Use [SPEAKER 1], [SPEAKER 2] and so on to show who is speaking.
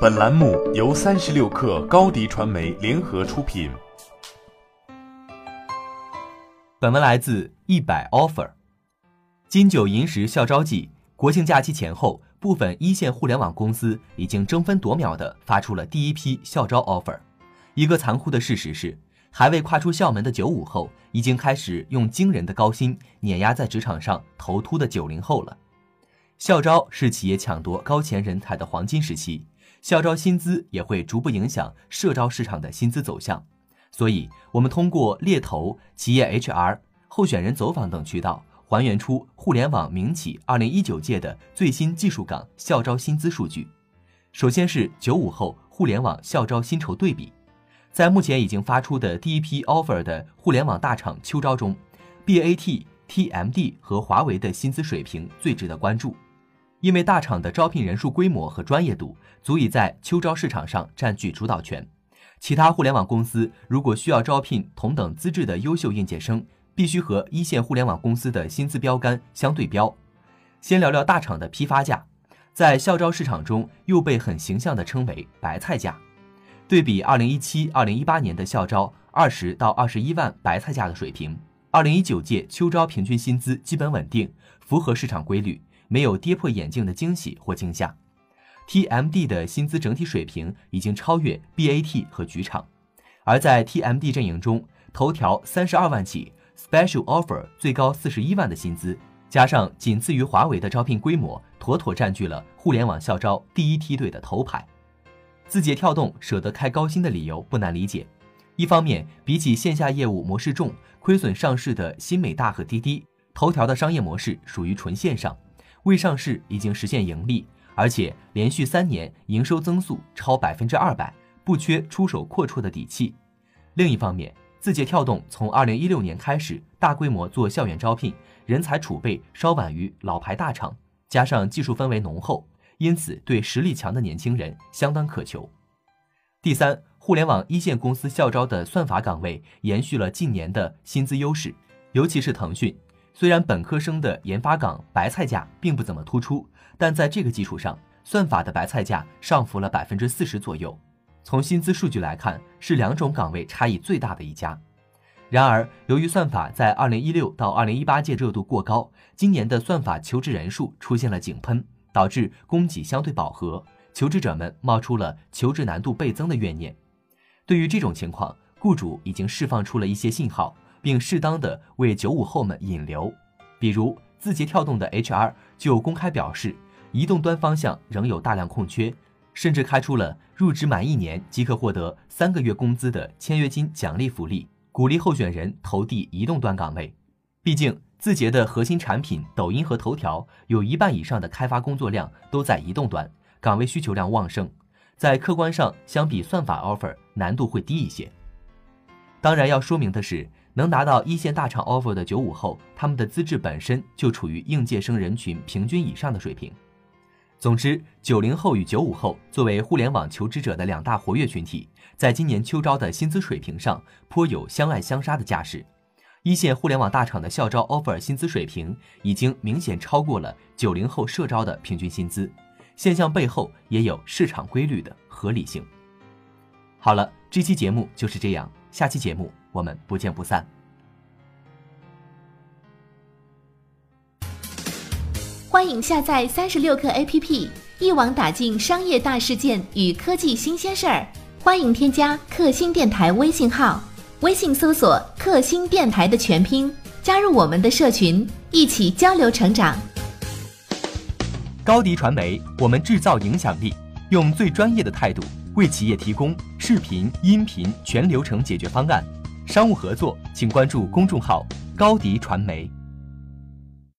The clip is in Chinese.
[SPEAKER 1] 本栏目由三十六氪高低传媒联合出品。
[SPEAKER 2] 本文来自一百 offer。金九银十校招季，国庆假期前后，部分一线互联网公司已经争分夺秒地发出了第一批校招 offer。一个残酷的事实是，还未跨出校门的九五后，已经开始用惊人的高薪碾压在职场上头秃的九零后了。校招是企业抢夺高潜人才的黄金时期。校招薪资也会逐步影响社招市场的薪资走向，所以，我们通过猎头、企业 HR、候选人走访等渠道，还原出互联网民企二零一九届的最新技术岗校招薪资数据。首先是九五后互联网校招薪酬对比，在目前已经发出的第一批 offer 的互联网大厂秋招中，BAT、TMD 和华为的薪资水平最值得关注。因为大厂的招聘人数规模和专业度足以在秋招市场上占据主导权，其他互联网公司如果需要招聘同等资质的优秀应届生，必须和一线互联网公司的薪资标杆相对标。先聊聊大厂的批发价，在校招市场中又被很形象地称为“白菜价”。对比二零一七、二零一八年的校招二十到二十一万白菜价的水平，二零一九届秋招平均薪资基本稳定，符合市场规律。没有跌破眼镜的惊喜或惊吓，TMD 的薪资整体水平已经超越 BAT 和局场，而在 TMD 阵营中，头条三十二万起，Special Offer 最高四十一万的薪资，加上仅次于华为的招聘规模，妥妥占据了互联网校招第一梯队的头牌。字节跳动舍得开高薪的理由不难理解，一方面比起线下业务模式重、亏损上市的新美大和滴滴，头条的商业模式属于纯线上。未上市已经实现盈利，而且连续三年营收增速超百分之二百，不缺出手阔绰的底气。另一方面，字节跳动从二零一六年开始大规模做校园招聘，人才储备稍晚于老牌大厂，加上技术氛围浓厚，因此对实力强的年轻人相当渴求。第三，互联网一线公司校招的算法岗位延续了近年的薪资优势，尤其是腾讯。虽然本科生的研发岗白菜价并不怎么突出，但在这个基础上，算法的白菜价上浮了百分之四十左右。从薪资数据来看，是两种岗位差异最大的一家。然而，由于算法在二零一六到二零一八届热度过高，今年的算法求职人数出现了井喷，导致供给相对饱和，求职者们冒出了求职难度倍增的怨念。对于这种情况，雇主已经释放出了一些信号。并适当的为九五后们引流，比如字节跳动的 HR 就公开表示，移动端方向仍有大量空缺，甚至开出了入职满一年即可获得三个月工资的签约金奖励福利，鼓励候选人投递移动端岗位。毕竟字节的核心产品抖音和头条有一半以上的开发工作量都在移动端，岗位需求量旺盛，在客观上相比算法 offer 难度会低一些。当然要说明的是。能拿到一线大厂 offer 的九五后，他们的资质本身就处于应届生人群平均以上的水平。总之，九零后与九五后作为互联网求职者的两大活跃群体，在今年秋招的薪资水平上颇有相爱相杀的架势。一线互联网大厂的校招 offer 薪资水平已经明显超过了九零后社招的平均薪资，现象背后也有市场规律的合理性。好了，这期节目就是这样，下期节目。我们不见不散。
[SPEAKER 3] 欢迎下载三十六课 APP，一网打尽商业大事件与科技新鲜事儿。欢迎添加克星电台微信号，微信搜索“克星电台”的全拼，加入我们的社群，一起交流成长。
[SPEAKER 2] 高迪传媒，我们制造影响力，用最专业的态度为企业提供视频、音频全流程解决方案。商务合作，请关注公众号“高迪传媒”。